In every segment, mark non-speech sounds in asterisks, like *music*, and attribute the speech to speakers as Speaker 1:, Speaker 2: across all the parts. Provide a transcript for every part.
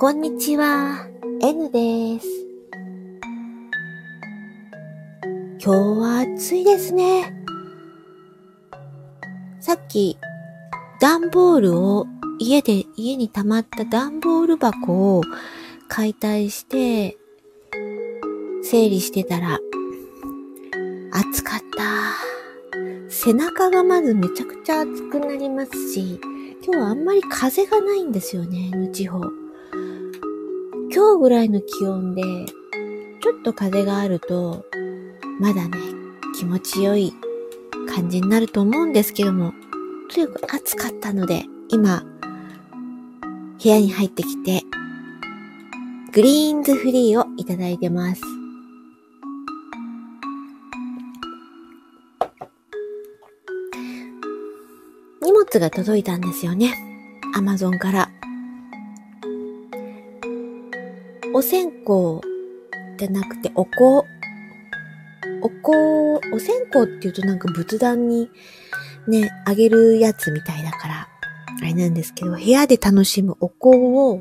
Speaker 1: こんにちは、N です。今日は暑いですね。さっき、段ボールを家で、家に溜まった段ボール箱を解体して、整理してたら、暑かった。背中がまずめちゃくちゃ暑くなりますし、今日はあんまり風がないんですよね、の地方。今日ぐらいの気温で、ちょっと風があると、まだね、気持ちよい感じになると思うんですけども、とにかく暑かったので、今、部屋に入ってきて、グリーンズフリーをいただいてます。荷物が届いたんですよね。アマゾンから。お線香じゃなくてお香。お香、お線香って言うとなんか仏壇にね、あげるやつみたいだから、あれなんですけど、部屋で楽しむお香を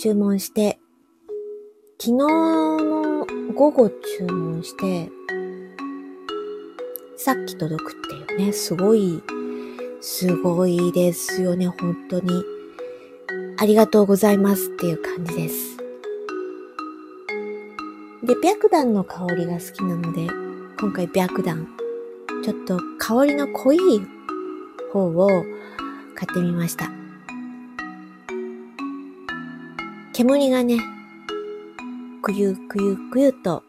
Speaker 1: 注文して、昨日の午後注文して、さっき届くっていうね、すごい、すごいですよね、本当に。ありがとうございますっていう感じです。で、白檀の香りが好きなので、今回白檀、ちょっと香りの濃い方を買ってみました。煙がね、くゆくゆくゆと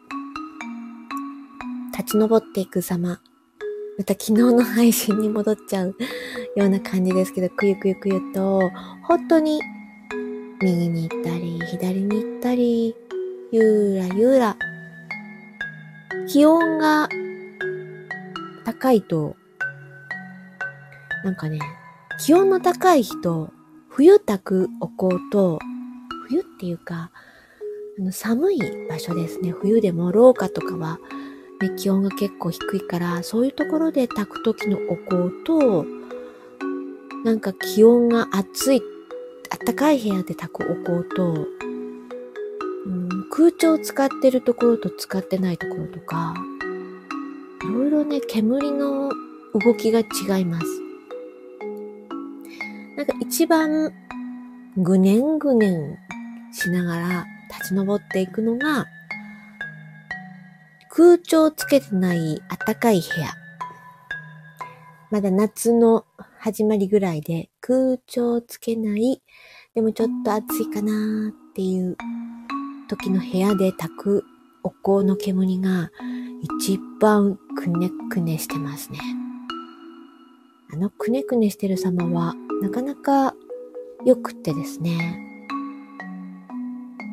Speaker 1: 立ち上っていく様。また昨日の配信に戻っちゃうような感じですけど、くゆくゆくゆと、本当に右に行ったり、左に行ったり、ゆらゆら。気温が高いと、なんかね、気温の高い日と、冬炊くお香と、冬っていうか、あの寒い場所ですね。冬でも廊下とかは、ね、気温が結構低いから、そういうところで炊く時のお香と、なんか気温が暑い、暖かい部屋で炊くお香と、空調を使ってるところと使ってないところとか、いろいろね、煙の動きが違います。なんか一番ぐねんぐねんしながら立ち上っていくのが、空調をつけてない暖かい部屋。まだ夏の始まりぐらいで空調をつけない、でもちょっと暑いかなーっていう時の部屋で炊くお香の煙が一番くねくねしてますね。あのくねくねしてる様はなかなか良くってですね。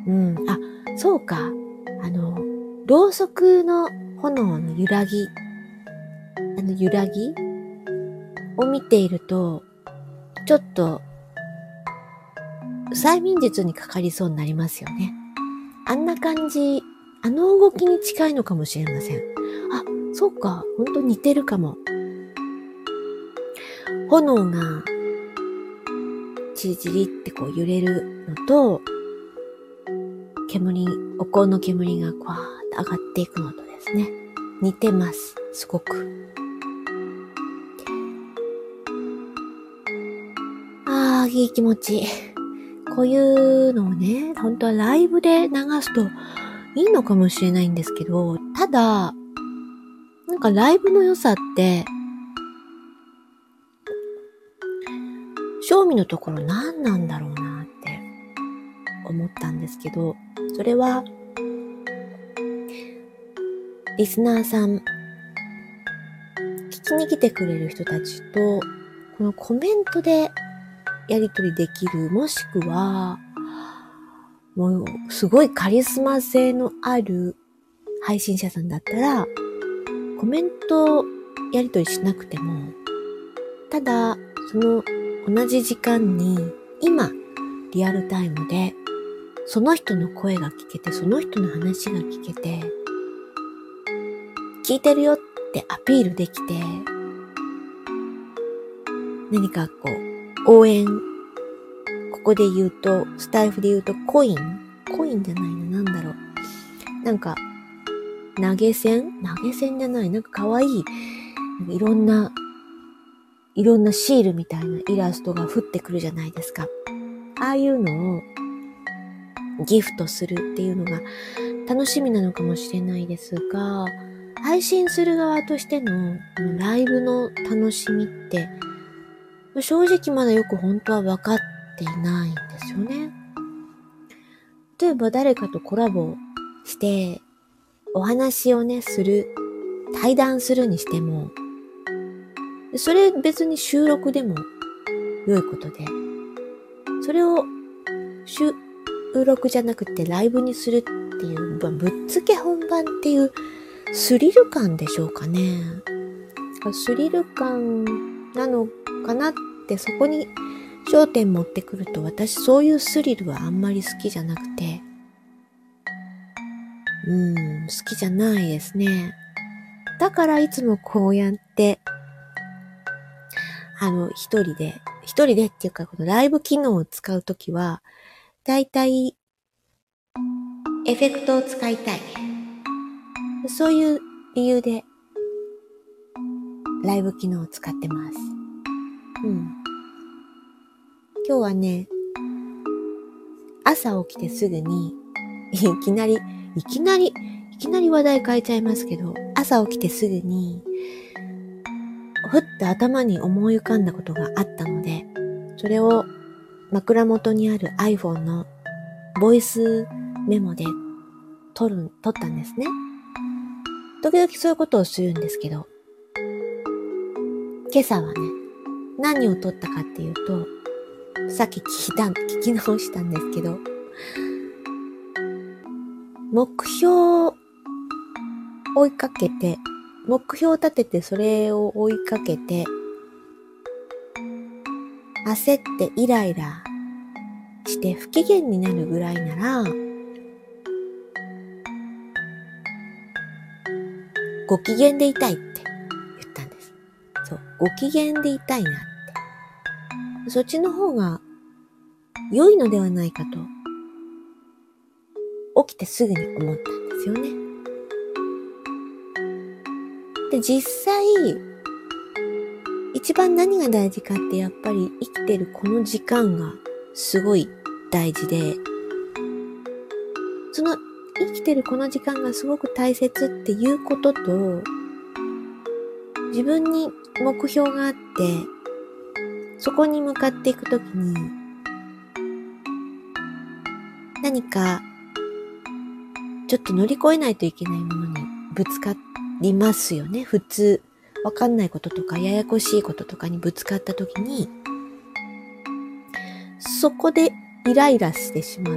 Speaker 1: うん。あ、そうか。あの、ろうそくの炎の揺らぎ、あの揺らぎを見ていると、ちょっと、催眠術にかかりそうになりますよね。あんな感じ、あの動きに近いのかもしれません。あ、そうか。ほんと似てるかも。炎が、チリチリってこう揺れるのと、煙、お香の煙がこわーっと上がっていくのとですね、似てます。すごく。あー、いい気持ち。こういうのをね、本当はライブで流すといいのかもしれないんですけど、ただ、なんかライブの良さって、正味のところ何なんだろうなって思ったんですけど、それは、リスナーさん、聞きに来てくれる人たちと、このコメントでやりとりできる、もしくは、もう、すごいカリスマ性のある配信者さんだったら、コメントやりとりしなくても、ただ、その同じ時間に、今、リアルタイムで、その人の声が聞けて、その人の話が聞けて、聞いてるよってアピールできて、何かこう、応援、ここで言うと、スタイフで言うとコイン？コインじゃないのなんだろう。なんか、投げ銭？投げ銭じゃない。なんか可愛い、なんかいろんな、いろんなシールみたいなイラストが降ってくるじゃないですか。ああいうのをギフトするっていうのが楽しみなのかもしれないですが、配信する側としてのライブの楽しみって、正直まだよく本当は分かっていないんですよね。例えば誰かとコラボして、お話をね、する、対談するにしても、それ別に収録でも良いことで、それを収録じゃなくてライブにするっていう、ぶっつけ本番っていうスリル感でしょうかね。スリル感なのかなってそこに焦点持ってくると私そういうスリルはあんまり好きじゃなくて、うん、好きじゃないですね。だからいつもこうやって、あの、一人で、一人でっていうか、このライブ機能を使うときは、だいたい、エフェクトを使いたい。そういう理由で、ライブ機能を使ってます。うん。今日はね、朝起きてすぐに、いきなり、いきなり、いきなり話題変えちゃいますけど、朝起きてすぐに、ふっと頭に思い浮かんだことがあったので、それを枕元にある iPhone のボイスメモで撮る、撮ったんですね。時々そういうことをするんですけど、今朝はね、何を撮ったかっていうと、さっき聞いた、聞き直したんですけど、目標を追いかけて、目標を立ててそれを追いかけて、焦ってイライラして不機嫌になるぐらいなら、ご機嫌でいたい。ご機嫌でいたいなって。そっちの方が良いのではないかと、起きてすぐに思ったんですよね。で、実際、一番何が大事かってやっぱり生きてるこの時間がすごい大事で、その生きてるこの時間がすごく大切っていうことと、自分に目標があって、そこに向かっていくときに、何か、ちょっと乗り越えないといけないものにぶつかりますよね。普通、わかんないこととか、ややこしいこととかにぶつかったときに、そこでイライラしてしまう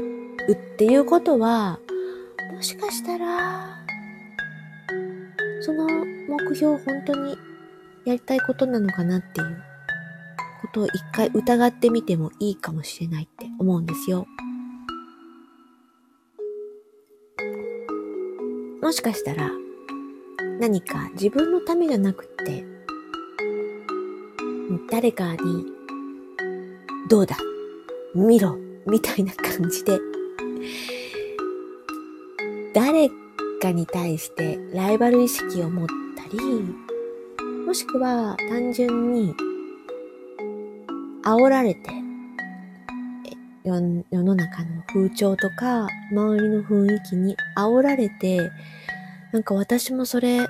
Speaker 1: っていうことは、もしかしたら、その目標を本当にやりたいことなのかなっていうことを一回疑ってみてもいいかもしれないって思うんですよ。もしかしたら何か自分のためじゃなくって誰かにどうだ見ろみたいな感じで誰かに対してライバル意識を持ったり、もしくは単純に煽られて、世の中の風潮とか周りの雰囲気に煽られて、なんか私もそれ、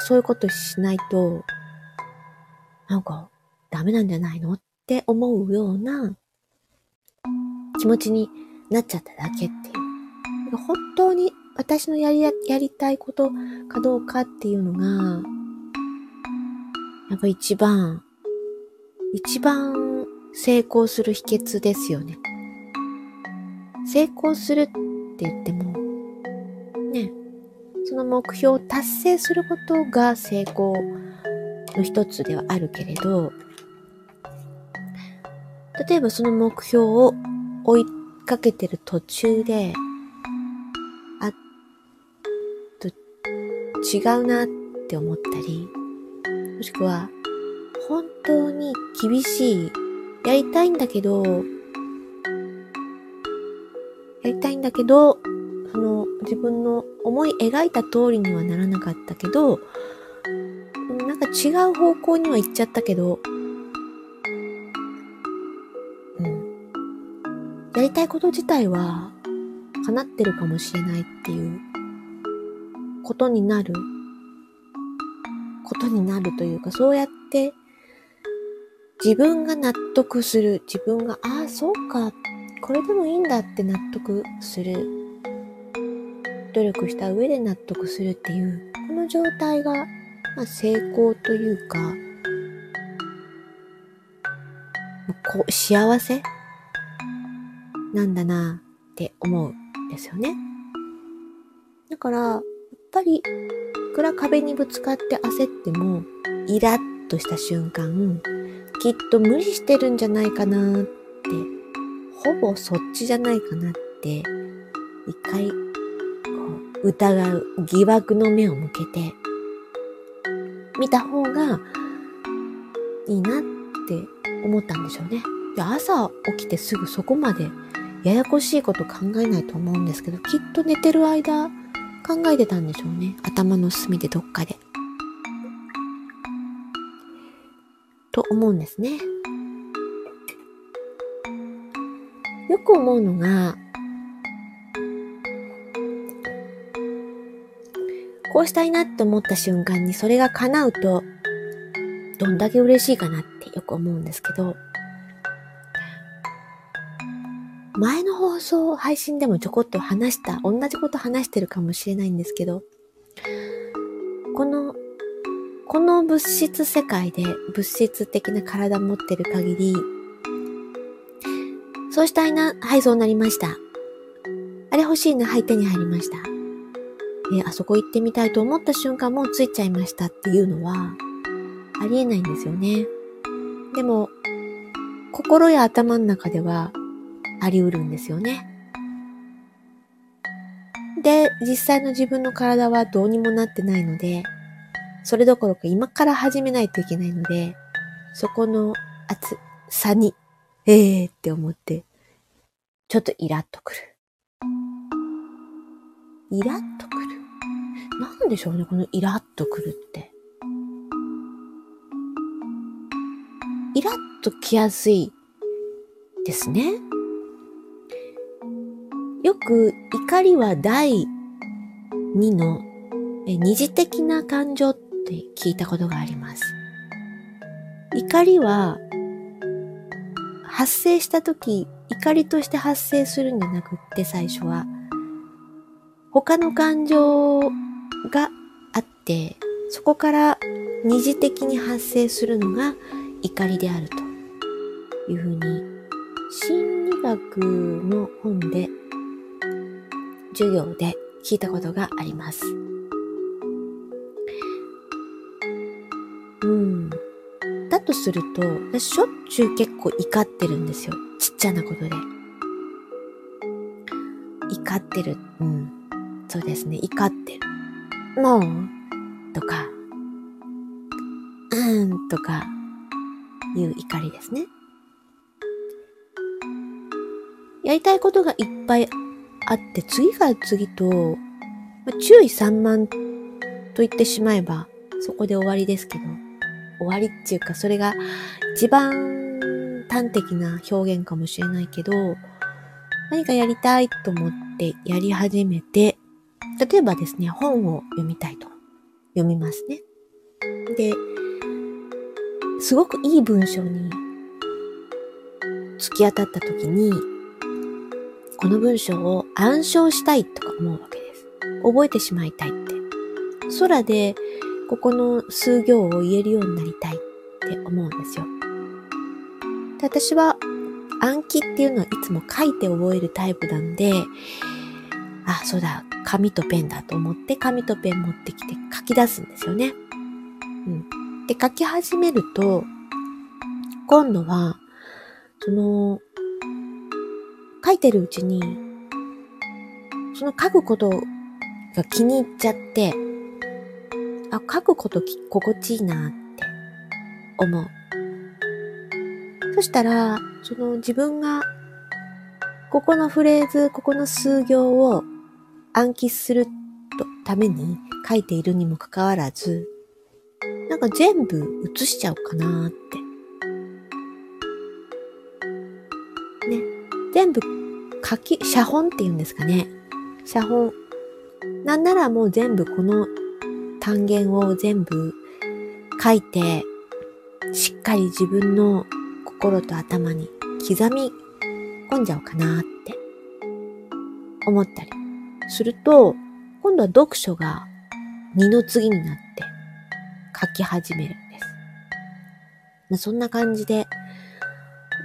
Speaker 1: そういうことしないと、なんかダメなんじゃないの？って思うような気持ちになっちゃっただけっていう。本当に私のやり、やりたいことかどうかっていうのが、やっぱ一番、一番成功する秘訣ですよね。成功するって言っても、ね、その目標を達成することが成功の一つではあるけれど、例えばその目標を追いかけてる途中で、あと違うなって思ったり、もしくは、本当に厳しい、やりたいんだけど、やりたいんだけど、その自分の思い描いた通りにはならなかったけど、なんか違う方向には行っちゃったけど、うん。やりたいこと自体は叶ってるかもしれないっていうことになる、ことになるというか、そうやって自分が納得する、自分が、ああ、そうか、これでもいいんだって納得する、努力した上で納得するっていう、この状態が、まあ、成功というか、こう幸せなんだなって思うんですよね。だから、やっぱり、くら壁にぶつかって焦っても、イラッとした瞬間、きっと無理してるんじゃないかなって、ほぼそっちじゃないかなって、一回、こう、疑う疑惑の目を向けて、見た方がいいなって思ったんでしょうね。で朝起きてすぐそこまでややこしいこと考えないと思うんですけど、きっと寝てる間考えてたんでしょうね。頭の隅でどっかで。と思うんですね。よく思うのが、こうしたいなって思った瞬間にそれが叶うと、どんだけ嬉しいかなってよく思うんですけど、前の放送、配信でもちょこっと話した、同じこと話してるかもしれないんですけど、このこの物質世界で物質的な体持ってる限り、そうしたいな、はい、そうなりました。あれ欲しいな、はい、手に入りました。えあそこ行ってみたいと思った瞬間もうついちゃいましたっていうのは、ありえないんですよね。でも、心や頭の中ではあり得るんですよね。で、実際の自分の体はどうにもなってないので、それどころか今から始めないといけないので、そこの厚さに、ええー、って思って、ちょっとイラッとくる。イラッとくる？なんでしょうね、このイラッとくるって。イラッときやすいですね。よく怒りは第2の二次的な感情って聞いたことがあります。怒りは発生した時、怒りとして発生するんじゃなくって最初は他の感情があってそこから二次的に発生するのが怒りであるというふうに心理学の本で授業で聞いたことがあります。うん。だとすると、私しょっちゅう結構怒ってるんですよ。ちっちゃなことで。怒ってる。うん。そうですね。怒ってる。もうとか、うん、とか、いう怒りですね。やりたいことがいっぱいあって、次から次と、まあ、注意散漫と言ってしまえば、そこで終わりですけど、終わりっていうか、それが一番端的な表現かもしれないけど、何かやりたいと思ってやり始めて、例えばですね、本を読みたいと。読みますね。で、すごくいい文章に突き当たった時に、この文章を暗唱したいとか思うわけです。覚えてしまいたいって。空でここの数行を言えるようになりたいって思うんですよ。で私は暗記っていうのはいつも書いて覚えるタイプなんで、あ、そうだ、紙とペンだと思って紙とペン持ってきて書き出すんですよね。うん。で、書き始めると、今度は、その、書いてるうちに、その書くことが気に入っちゃって、あ、書くこと心地いいなって思う。そしたら、その自分がここのフレーズ、ここの数行を暗記するために書いているにもかかわらず、なんか全部写しちゃおうかなって。ね。全部書き、写本って言うんですかね。写本。なんならもう全部この単元を全部書いて、しっかり自分の心と頭に刻み込んじゃおうかなって思ったりすると、今度は読書が二の次になって書き始めるんです。まあ、そんな感じで、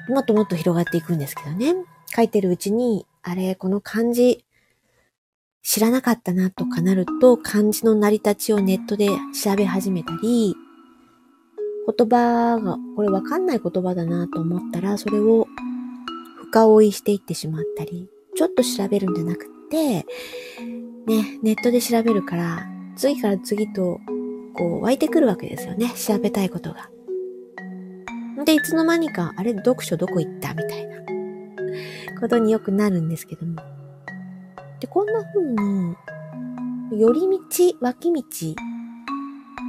Speaker 1: もっともっと広がっていくんですけどね。書いてるうちに、あれ、この漢字、知らなかったなとかなると、漢字の成り立ちをネットで調べ始めたり、言葉が、これわかんない言葉だなと思ったら、それを深追いしていってしまったり、ちょっと調べるんじゃなくて、ね、ネットで調べるから、次から次と、こう、湧いてくるわけですよね。調べたいことが。で、いつの間にか、あれ、読書どこ行ったみたいなことによくなるんですけども。で、こんな風に、寄り道、脇道、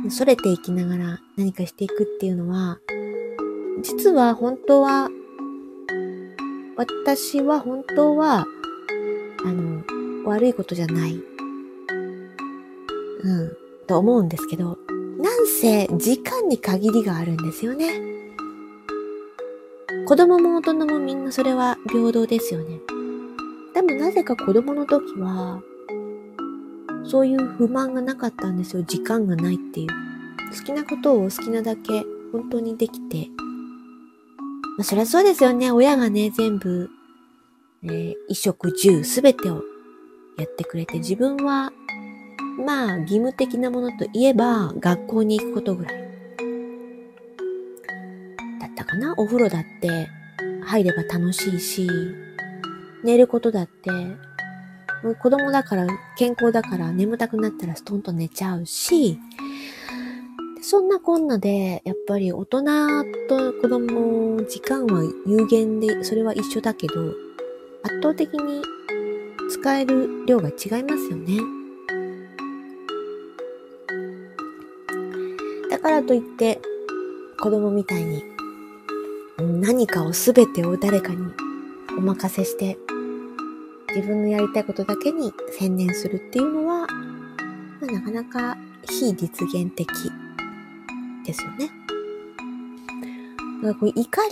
Speaker 1: 逸れていきながら何かしていくっていうのは、実は本当は、私は本当は、あの、悪いことじゃない。うん、と思うんですけど、なんせ時間に限りがあるんですよね。子供も大人もみんなそれは平等ですよね。でもなぜか子供の時は、そういう不満がなかったんですよ。時間がないっていう。好きなことを好きなだけ本当にできて。まあそりゃそうですよね。親がね、全部、えー、衣食住すべてをやってくれて、自分は、まあ、義務的なものといえば、学校に行くことぐらい。かな？お風呂だって、入れば楽しいし、寝ることだって、もう子供だから、健康だから眠たくなったらストンと寝ちゃうし、そんなこんなで、やっぱり大人と子供、時間は有限で、それは一緒だけど、圧倒的に使える量が違いますよね。だからといって、子供みたいに何かを全てを誰かにお任せして、自分のやりたいことだけに専念するっていうのは、まあ、なかなか非実現的ですよね。だからこう怒り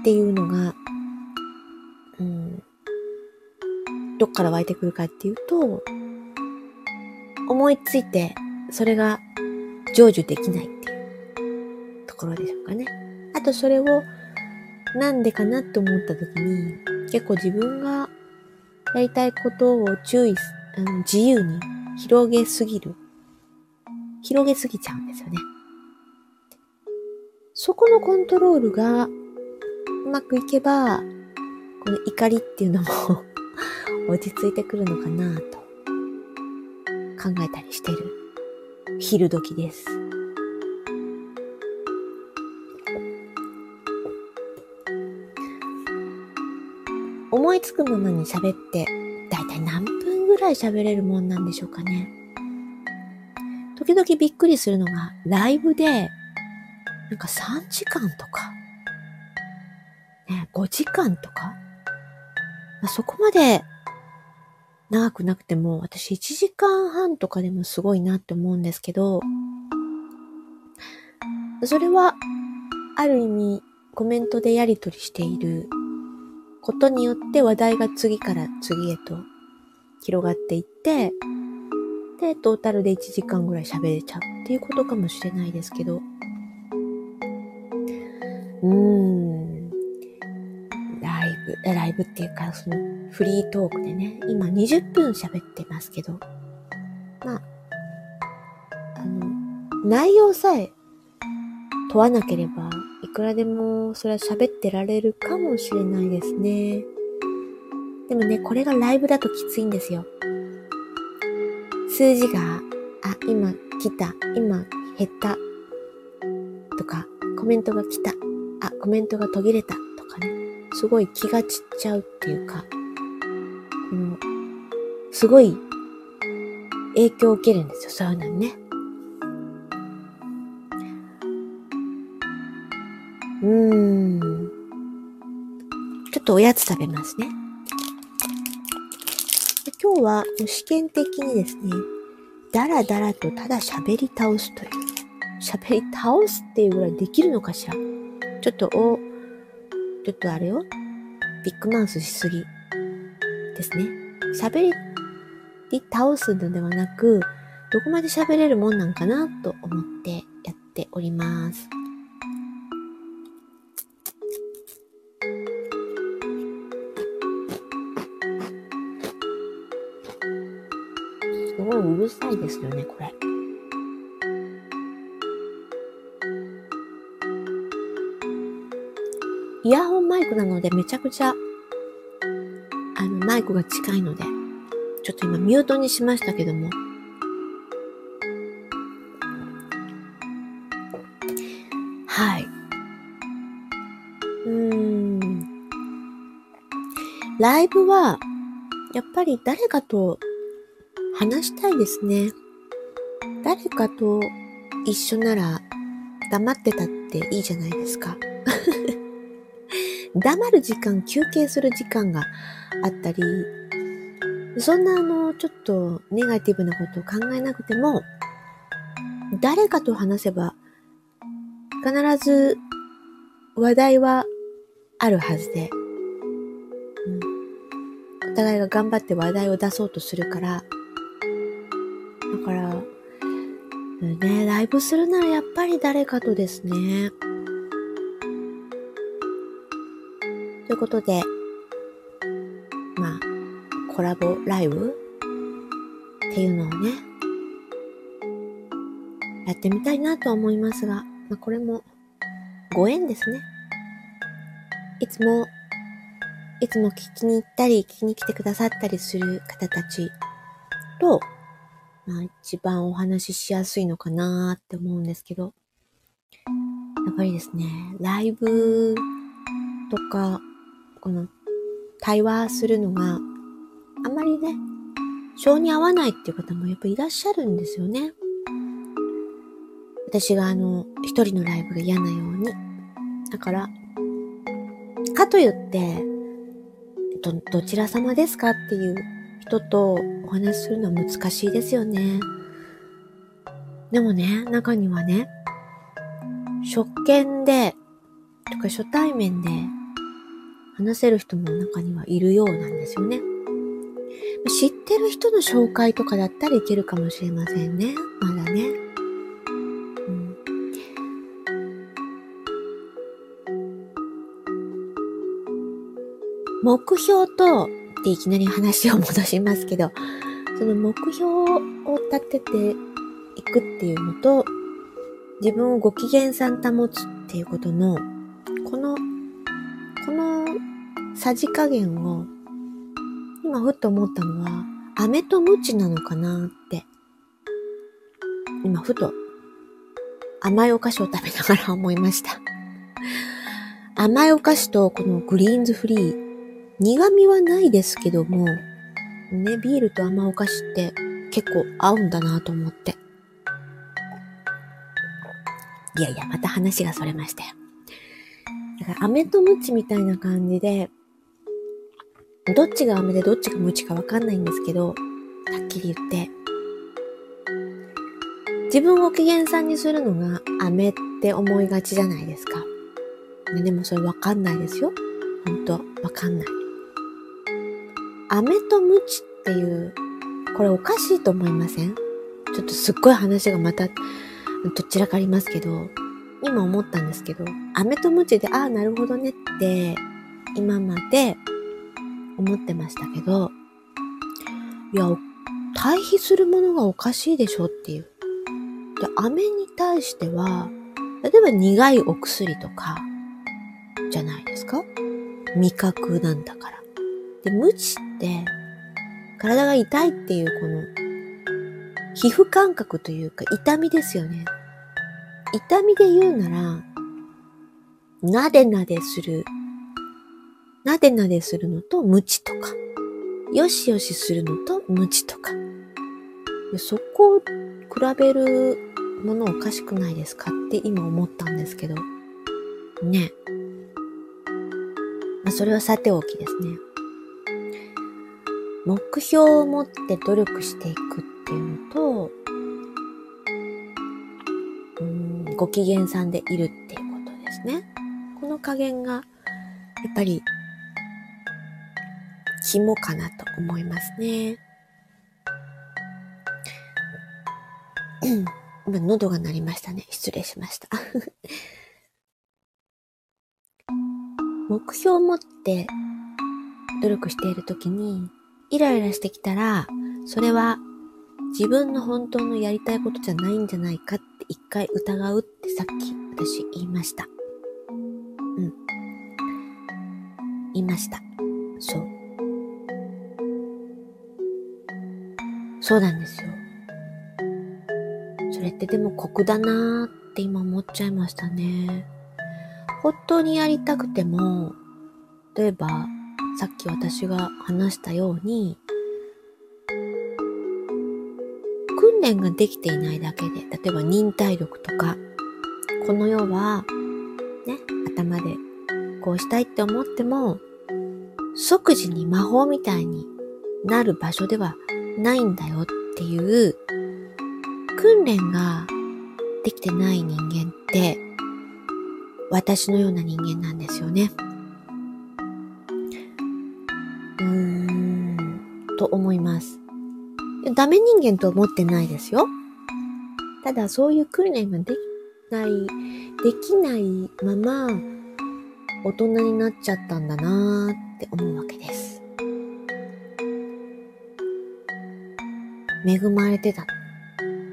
Speaker 1: っていうのが、うん、どっから湧いてくるかっていうと、思いついて、それが成就できないっていうところでしょうかね。あとそれを、なんでかなって思った時に、結構自分がやりたいことを注意、あの自由に広げすぎる。広げすぎちゃうんですよね。そこのコントロールがうまくいけば、この怒りっていうのも *laughs* 落ち着いてくるのかなと考えたりしてる昼時です。思いつくままに喋って、だいたい何分ぐらい喋れるもんなんでしょうかね。時々びっくりするのが、ライブで、なんか3時間とか、ね、5時間とか、まあ、そこまで長くなくても、私1時間半とかでもすごいなって思うんですけど、それは、ある意味、コメントでやりとりしていることによって話題が次から次へと広がっていって、で、トータルで1時間ぐらい喋れちゃうっていうことかもしれないですけど、うーん、ライブ、ライブっていうか、そのフリートークでね、今20分喋ってますけど、まあ、あの、内容さえ問わなければ、くらでもそれは喋ってられるかもしれないですね。でもね、これがライブだときついんですよ。数字が、あ、今来た、今減った、とか、コメントが来た、あ、コメントが途切れた、とかね。すごい気が散っちゃうっていうか、うん、すごい影響を受けるんですよ、そういうのにね。うーん。ちょっとおやつ食べますね。今日は試験的にですね、だらだらとただ喋り倒すという。喋り倒すっていうぐらいできるのかしら。ちょっと、お、ちょっとあれよ。ビッグマウスしすぎですね。喋り倒すのではなく、どこまで喋れるもんなんかなと思ってやっております。すごいうるさいですよね、これ。イヤホンマイクなのでめちゃくちゃ、あの、マイクが近いので、ちょっと今ミュートにしましたけども、はい。うーん。ライブは、やっぱり誰かと話したいですね。誰かと一緒なら黙ってたっていいじゃないですか。*laughs* 黙る時間、休憩する時間があったり、そんなあの、ちょっとネガティブなことを考えなくても、誰かと話せば、必ず話題はあるはずで、うん、お互いが頑張って話題を出そうとするから、ね、ライブするならやっぱり誰かとですね。ということで、まあ、コラボライブ？っていうのをね、やってみたいなと思いますが、まあ、これもご縁ですね。いつも、いつも聞きに行ったり、聞きに来てくださったりする方たちと、まあ一番お話ししやすいのかなって思うんですけど、やっぱりですね、ライブとか、この対話するのがあんまりね、性に合わないっていう方もやっぱいらっしゃるんですよね。私があの、一人のライブが嫌なように。だから、かといって、ど、どちら様ですかっていう人とお話しするのは難しいですよね。でもね、中にはね、初見で、とか初対面で話せる人も中にはいるようなんですよね。知ってる人の紹介とかだったらいけるかもしれませんね。まだね。うん、目標と、っていきなり話を戻しますけど、その目標を立てていくっていうのと、自分をご機嫌さん保つっていうことの、この、このさじ加減を、今ふっと思ったのは、飴とムチなのかなって、今ふと甘いお菓子を食べながら思いました。甘いお菓子とこのグリーンズフリー、苦味はないですけども、ね、ビールと甘お菓子って結構合うんだなと思って。いやいや、また話がそれましたよ。だから、飴とムチみたいな感じで、どっちが飴でどっちがムチかわかんないんですけど、はっきり言って、自分を機嫌さんにするのが飴って思いがちじゃないですか。ねでもそれわかんないですよ。ほんと、わかんない。飴とムチっていう、これおかしいと思いません？ちょっとすっごい話がまた、どちらかありますけど、今思ったんですけど、飴とムチで、ああ、なるほどねって、今まで思ってましたけど、いや、対比するものがおかしいでしょっていう。で、飴に対しては、例えば苦いお薬とか、じゃないですか？味覚なんだから。で、無知って、体が痛いっていうこの、皮膚感覚というか痛みですよね。痛みで言うなら、なでなでする、なでなでするのと無知とか。よしよしするのと無知とか。そこを比べるものおかしくないですかって今思ったんですけど。ね。まあ、それはさておきですね。目標を持って努力していくっていうのと、うん、ご機嫌さんでいるっていうことですね。この加減が、やっぱり、肝かなと思いますね。今、喉が鳴りましたね。失礼しました。*laughs* 目標を持って努力しているときに、イライラしてきたら、それは自分の本当のやりたいことじゃないんじゃないかって一回疑うってさっき私言いました。うん。言いました。そう。そうなんですよ。それってでも酷だなーって今思っちゃいましたね。本当にやりたくても、例えば、さっき私が話したように、訓練ができていないだけで、例えば忍耐力とか、この世は、ね、頭でこうしたいって思っても、即時に魔法みたいになる場所ではないんだよっていう訓練ができてない人間って私のような人間なんですよね。思います。ダメ人間と思ってないですよ。ただそういう訓練ができない、できないまま大人になっちゃったんだなーって思うわけです。恵まれてた。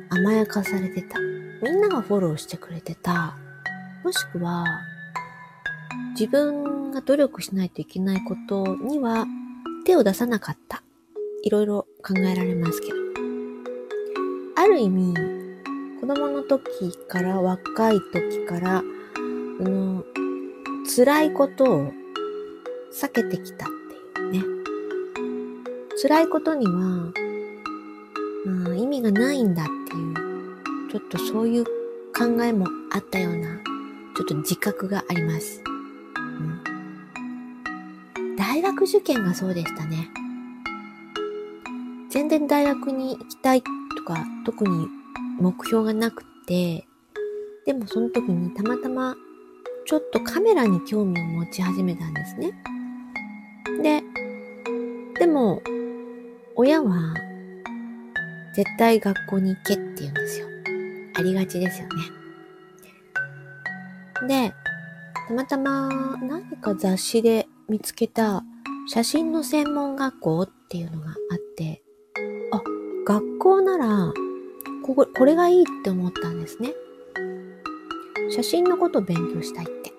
Speaker 1: 甘やかされてた。みんながフォローしてくれてた。もしくは、自分が努力しないといけないことには手を出さなかった。いろいろ考えられますけど。ある意味、子供の時から若い時から、あの、辛いことを避けてきたっていうね。辛いことには、うん、意味がないんだっていう、ちょっとそういう考えもあったようなちょっと自覚があります。うん、大学受験がそうでしたね。全然大学に行きたいとか、特に目標がなくて、でもその時にたまたまちょっとカメラに興味を持ち始めたんですね。で、でも、親は絶対学校に行けって言うんですよ。ありがちですよね。で、たまたま何か雑誌で見つけた写真の専門学校っていうのがあって、学校ならここ、これがいいって思ったんですね。写真のことを勉強したいって。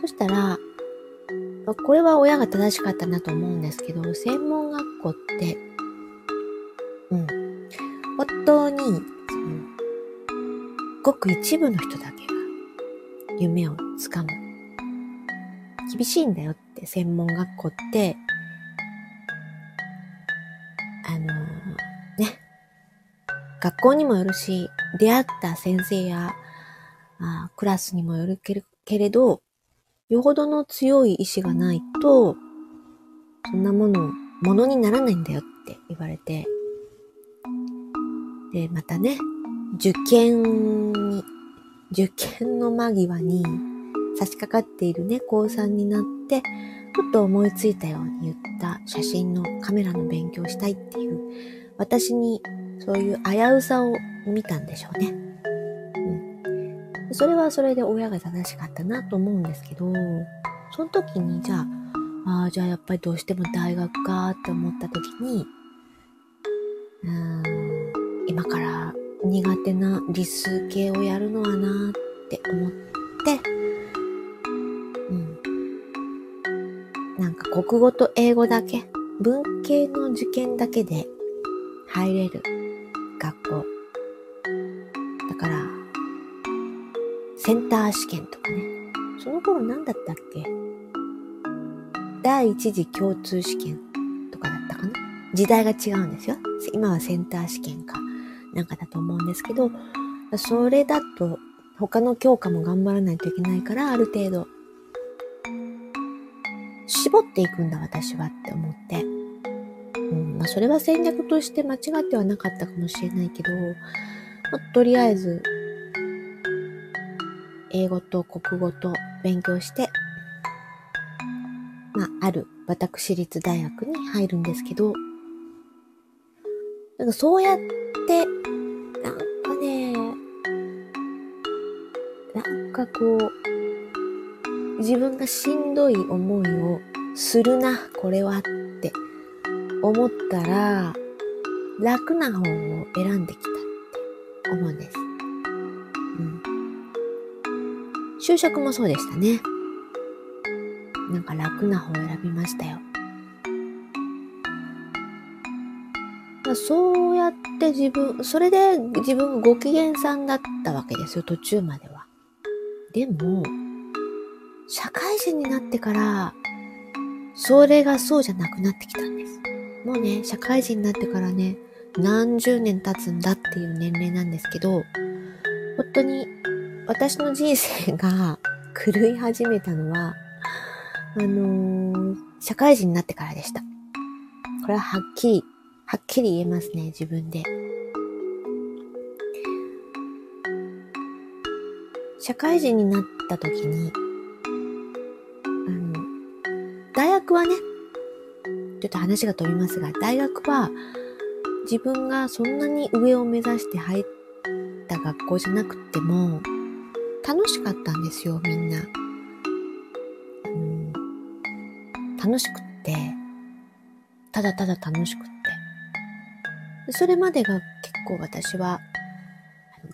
Speaker 1: そしたら、これは親が正しかったなと思うんですけど、専門学校って、うん、本当に、その、ごく一部の人だけが夢をつかむ。厳しいんだよって専門学校って、学校にもよるし、出会った先生やあクラスにもよるけれど、よほどの強い意志がないと、そんなもの、ものにならないんだよって言われて、で、またね、受験に受験の間際に差し掛かっているね、高3になって、ふっと思いついたように言った写真のカメラの勉強したいっていう、私にそういう危うさを見たんでしょうね。うん。それはそれで親が正しかったなと思うんですけど、その時にじゃあ、ああ、じゃあやっぱりどうしても大学かって思った時に、うーん、今から苦手な理数系をやるのはなって思って、うん。なんか国語と英語だけ、文系の受験だけで入れる学校。だから、センター試験とかね。その頃何だったっけ？第一次共通試験とかだったかな？時代が違うんですよ。今はセンター試験かなんかだと思うんですけど、それだと他の教科も頑張らないといけないから、ある程度、絞っていくんだ私はって思って。うん、まあそれは戦略として間違ってはなかったかもしれないけど、まあ、とりあえず、英語と国語と勉強して、まあ、ある私立大学に入るんですけど、なんかそうやって、なんかね、なんかこう、自分がしんどい思いをするな、これはって思ったら、楽な方を選んできたって思うんです。うん。就職もそうでしたね。なんか楽な方を選びましたよ。そうやって自分、それで自分ご機嫌さんだったわけですよ、途中までは。でも、社会人になってから、それがそうじゃなくなってきたんです。もうね、社会人になってからね、何十年経つんだっていう年齢なんですけど、本当に私の人生が *laughs* 狂い始めたのは、あのー、社会人になってからでした。これははっきりはっきり言えますね、自分で。社会人になった時に、あの、大学はね、ちょっと話が飛びますが、大学は自分がそんなに上を目指して入った学校じゃなくても、楽しかったんですよ、みんな。うん、楽しくって、ただただ楽しくって。それまでが結構私は、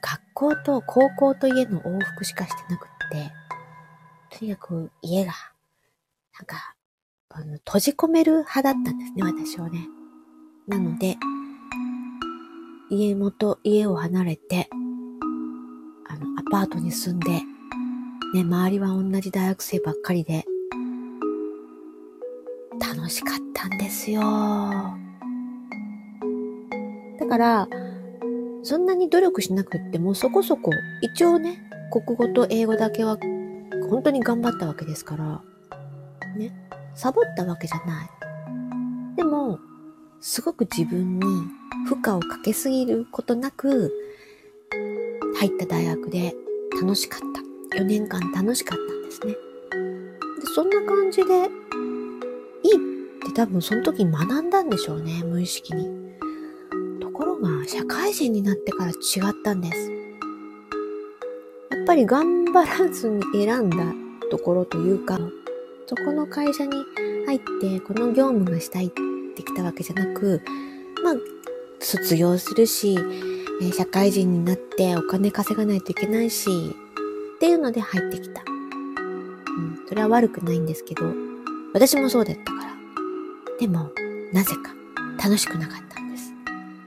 Speaker 1: 学校と高校と家の往復しかしてなくって、とにかく家が、なんか、あの閉じ込める派だったんですね、私はね。なので、家元、家を離れて、あの、アパートに住んで、ね、周りは同じ大学生ばっかりで、楽しかったんですよ。だから、そんなに努力しなくってもそこそこ、一応ね、国語と英語だけは本当に頑張ったわけですから、ね、サボったわけじゃない。でも、すごく自分に負荷をかけすぎることなく、入った大学で楽しかった。4年間楽しかったんですね。でそんな感じで、いいって多分その時に学んだんでしょうね、無意識に。ところが社会人になってから違ったんです。やっぱり頑張らずに選んだところというか、そこの会社に入ってこの業務がしたいってきたわけじゃなく、まあ、卒業するし、え社会人になってお金稼がないといけないし、っていうので入ってきた。うん、それは悪くないんですけど、私もそうだったから。でも、なぜか楽しくなかったんです。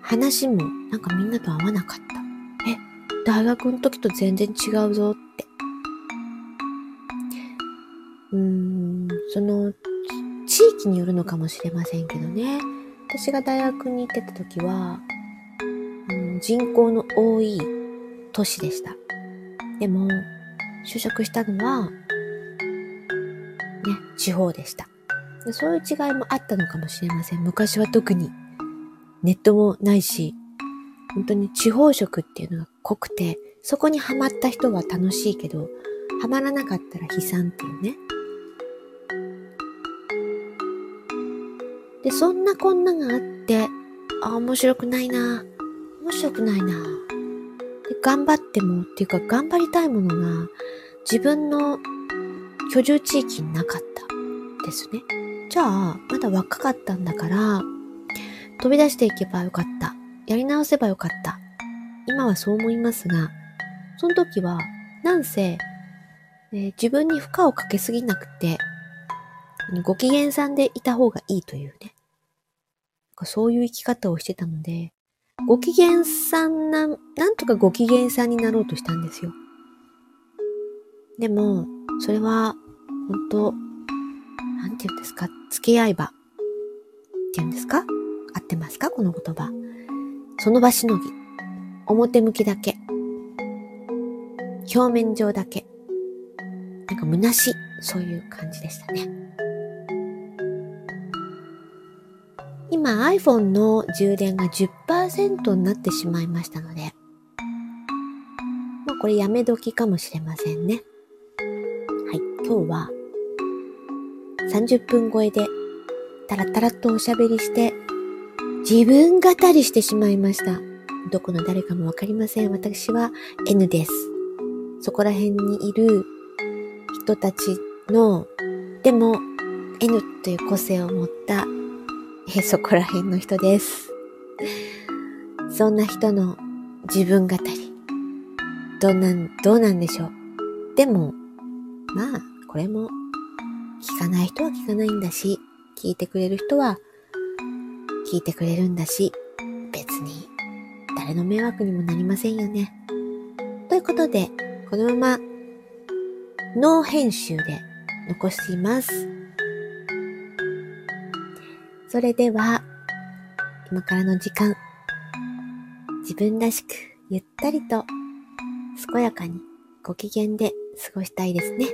Speaker 1: 話もなんかみんなと合わなかった。え、大学の時と全然違うぞって。うん、その、地域によるのかもしれませんけどね。私が大学に行ってた時は、うん、人口の多い都市でした。でも、就職したのは、ね、地方でした。そういう違いもあったのかもしれません。昔は特にネットもないし、本当に地方食っていうのが濃くて、そこにハマった人は楽しいけど、ハマらなかったら悲惨っていうね。で、そんなこんながあって、あ、面白くないな。面白くないな。で、頑張っても、っていうか頑張りたいものが自分の居住地域になかったですね。じゃあ、まだ若かったんだから、飛び出していけばよかった。やり直せばよかった。今はそう思いますが、その時は、なんせ、えー、自分に負荷をかけすぎなくて、ご機嫌さんでいた方がいいというね。そういう生き方をしてたので、ご機嫌さんな、なんとかご機嫌さんになろうとしたんですよ。でも、それは、本当なんて言うんですか付き合い場っていうんですか？合ってますか？この言葉。その場しのぎ。表向きだけ。表面上だけ。なんか虚しい。そういう感じでしたね。今 iPhone の充電が10%になってしまいましたので、まあこれやめ時かもしれませんね。はい、今日は30分超えでタラタラとおしゃべりして自分語りしてしまいました。どこの誰かもわかりません。私は N です。そこら辺にいる人たちの、でも N という個性を持ったえ *laughs* そこら辺の人です。そんな人の自分語り。どうなん、どうなんでしょう。でも、まあ、これも、聞かない人は聞かないんだし、聞いてくれる人は、聞いてくれるんだし、別に、誰の迷惑にもなりませんよね。ということで、このまま、ノー編集で残しています。それでは、今からの時間、自分らしくゆったりと健やかにご機嫌で過ごしたいですね。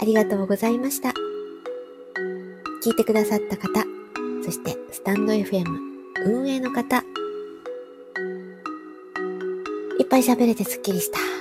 Speaker 1: ありがとうございました。聞いてくださった方、そしてスタンド FM 運営の方、いっぱい喋れてスッキリした。ではまた。エリでした。